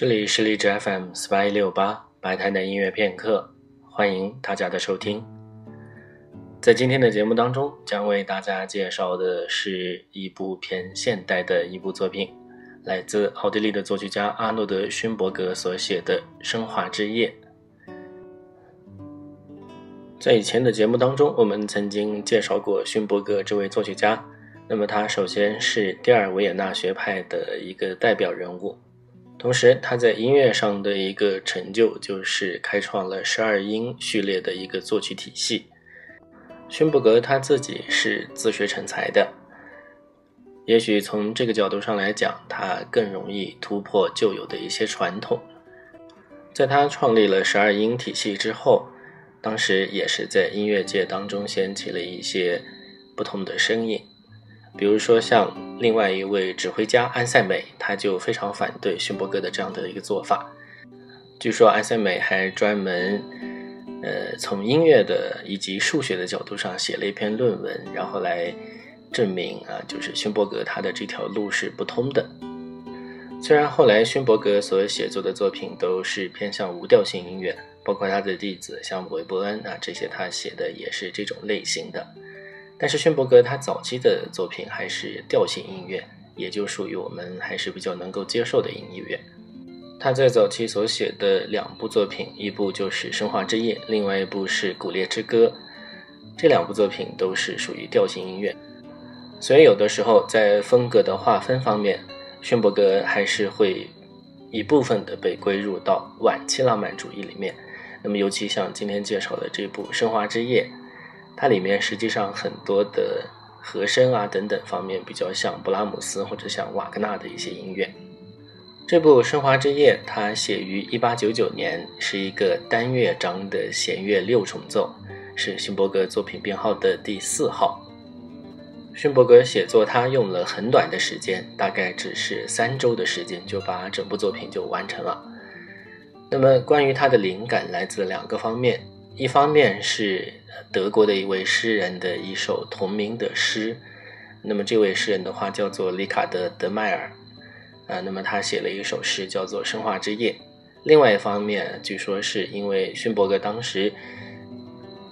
这里是荔枝 FM 四八一六八白谈的音乐片刻，欢迎大家的收听。在今天的节目当中，将为大家介绍的是一部偏现代的一部作品，来自奥地利的作曲家阿诺德·勋伯格所写的《生化之夜》。在以前的节目当中，我们曾经介绍过勋伯格这位作曲家。那么他首先是第二维也纳学派的一个代表人物。同时，他在音乐上的一个成就就是开创了十二音序列的一个作曲体系。勋伯格他自己是自学成才的，也许从这个角度上来讲，他更容易突破旧有的一些传统。在他创立了十二音体系之后，当时也是在音乐界当中掀起了一些不同的声音。比如说，像另外一位指挥家安塞美，他就非常反对勋伯格的这样的一个做法。据说安塞美还专门，呃，从音乐的以及数学的角度上写了一篇论文，然后来证明啊，就是勋伯格他的这条路是不通的。虽然后来勋伯格所写作的作品都是偏向无调性音乐，包括他的弟子像韦伯恩啊这些，他写的也是这种类型的。但是勋伯格他早期的作品还是调性音乐，也就属于我们还是比较能够接受的音乐。他在早期所写的两部作品，一部就是《生化之夜》，另外一部是《古列之歌》。这两部作品都是属于调性音乐，所以有的时候在风格的划分方面，勋伯格还是会一部分的被归入到晚期浪漫主义里面。那么尤其像今天介绍的这部《生化之夜》。它里面实际上很多的和声啊等等方面比较像布拉姆斯或者像瓦格纳的一些音乐。这部《升华之夜》它写于1899年，是一个单乐章的弦乐六重奏，是勋伯格作品编号的第四号。勋伯格写作他用了很短的时间，大概只是三周的时间就把整部作品就完成了。那么关于他的灵感来自两个方面。一方面是德国的一位诗人的一首同名的诗，那么这位诗人的话叫做里卡德·德迈尔，啊，那么他写了一首诗叫做《生化之夜》。另外一方面，据说是因为勋伯格当时，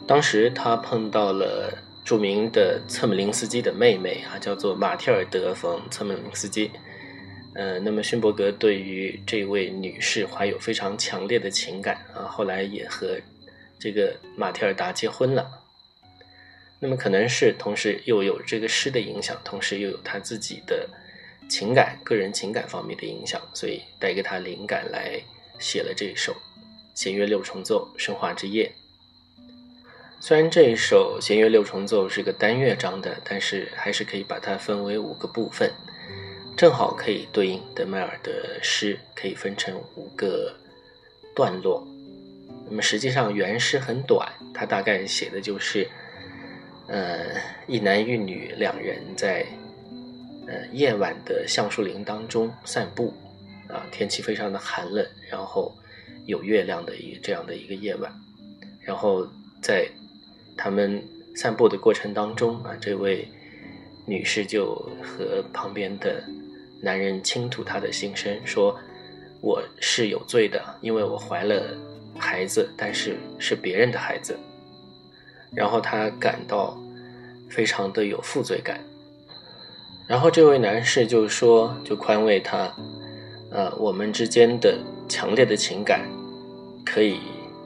当时他碰到了著名的策姆林斯基的妹妹啊，叫做马蒂尔德·冯·策姆林斯基，呃，那么勋伯格对于这位女士怀有非常强烈的情感啊，后来也和。这个马提尔达结婚了，那么可能是同时又有这个诗的影响，同时又有他自己的情感、个人情感方面的影响，所以带给他灵感来写了这首弦乐六重奏《生化之夜》。虽然这一首弦乐六重奏是个单乐章的，但是还是可以把它分为五个部分，正好可以对应德迈尔的诗，可以分成五个段落。那么实际上原诗很短，它大概写的就是，呃，一男一女两人在，呃，夜晚的橡树林当中散步，啊，天气非常的寒冷，然后有月亮的一这样的一个夜晚，然后在他们散步的过程当中啊，这位女士就和旁边的男人倾吐她的心声，说我是有罪的，因为我怀了。孩子，但是是别人的孩子，然后他感到非常的有负罪感，然后这位男士就说，就宽慰他，呃，我们之间的强烈的情感可以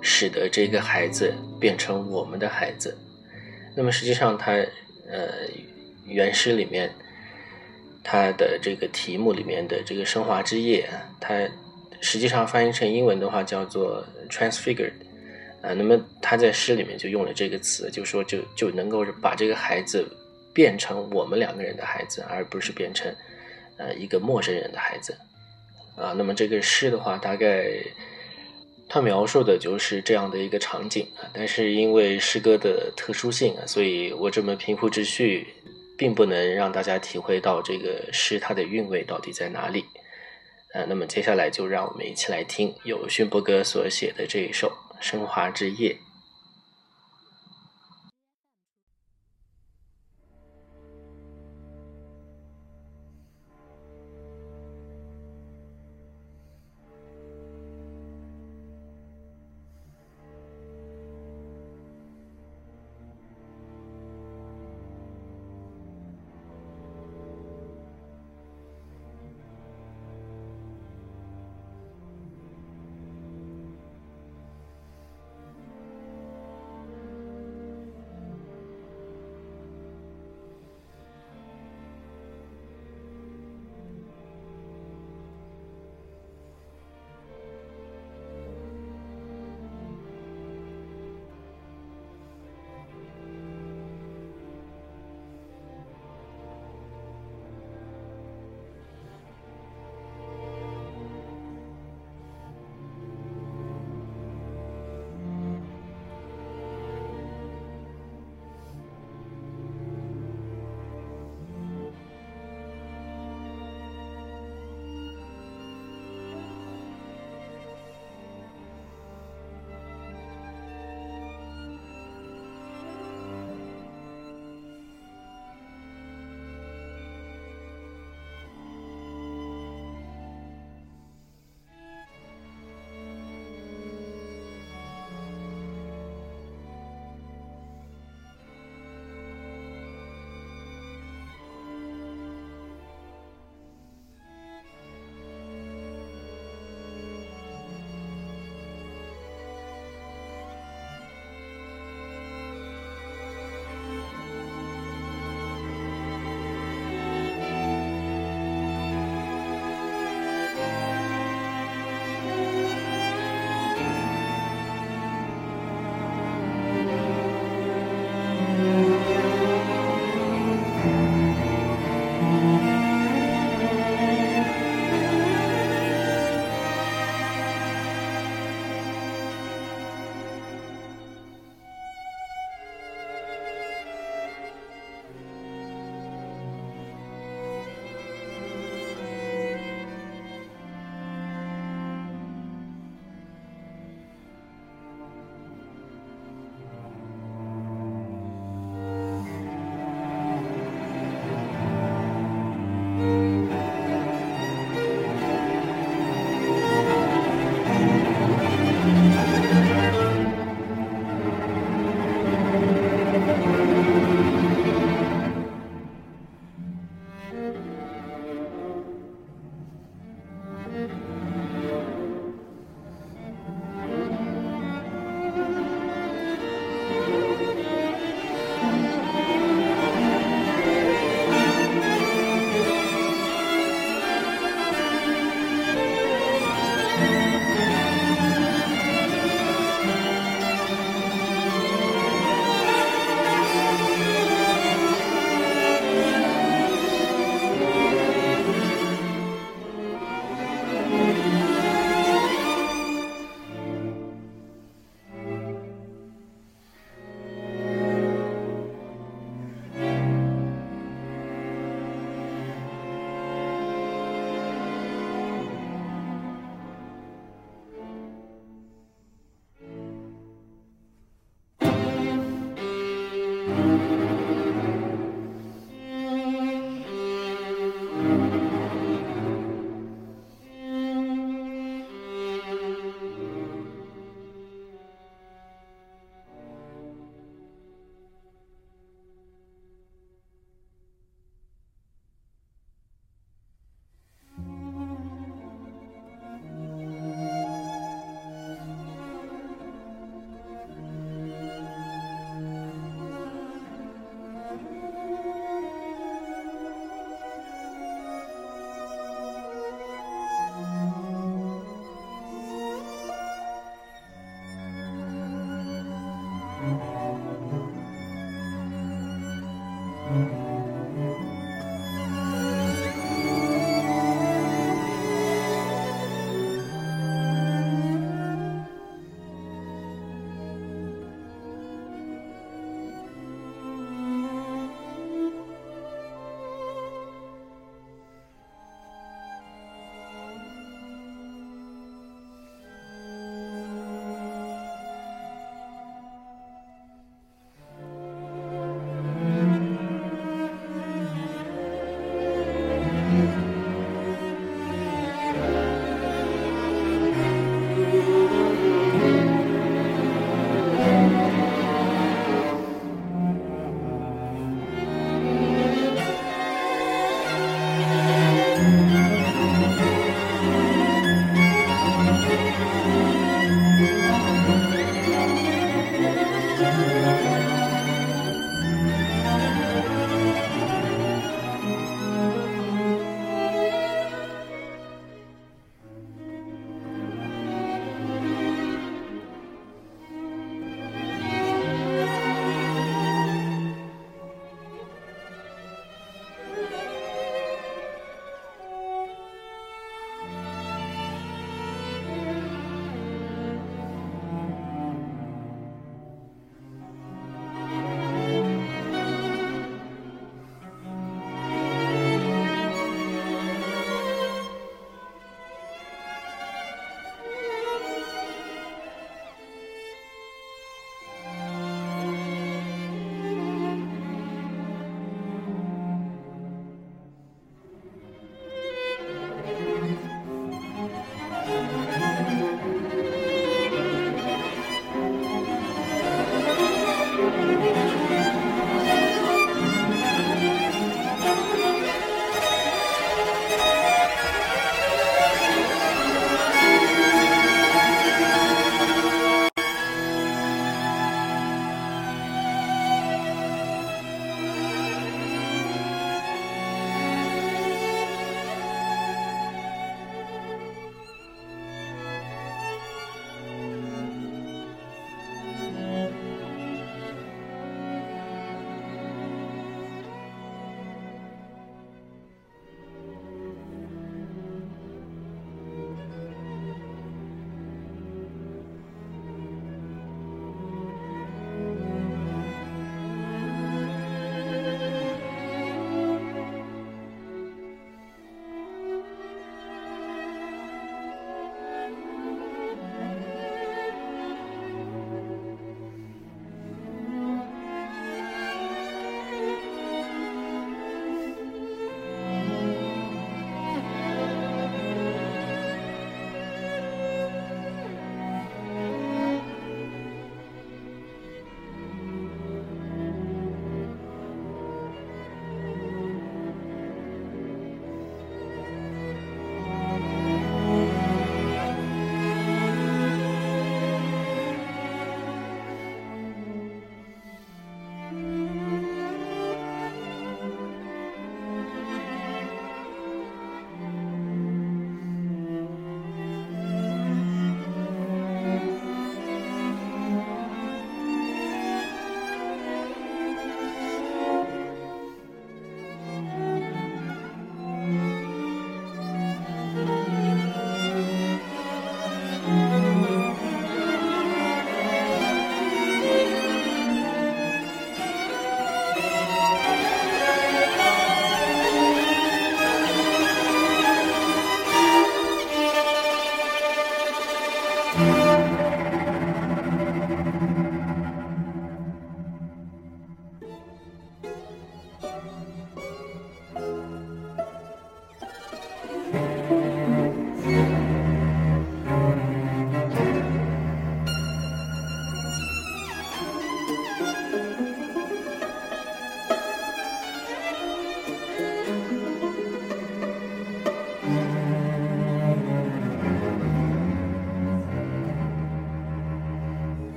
使得这个孩子变成我们的孩子。那么实际上，他呃原诗里面他的这个题目里面的这个升华之夜，他。实际上翻译成英文的话叫做 transfigured，啊，那么他在诗里面就用了这个词，就说就就能够把这个孩子变成我们两个人的孩子，而不是变成呃一个陌生人的孩子，啊，那么这个诗的话，大概他描述的就是这样的一个场景啊，但是因为诗歌的特殊性啊，所以我这么平铺直叙，并不能让大家体会到这个诗它的韵味到底在哪里。呃，那么接下来就让我们一起来听由勋伯格所写的这一首《升华之夜》。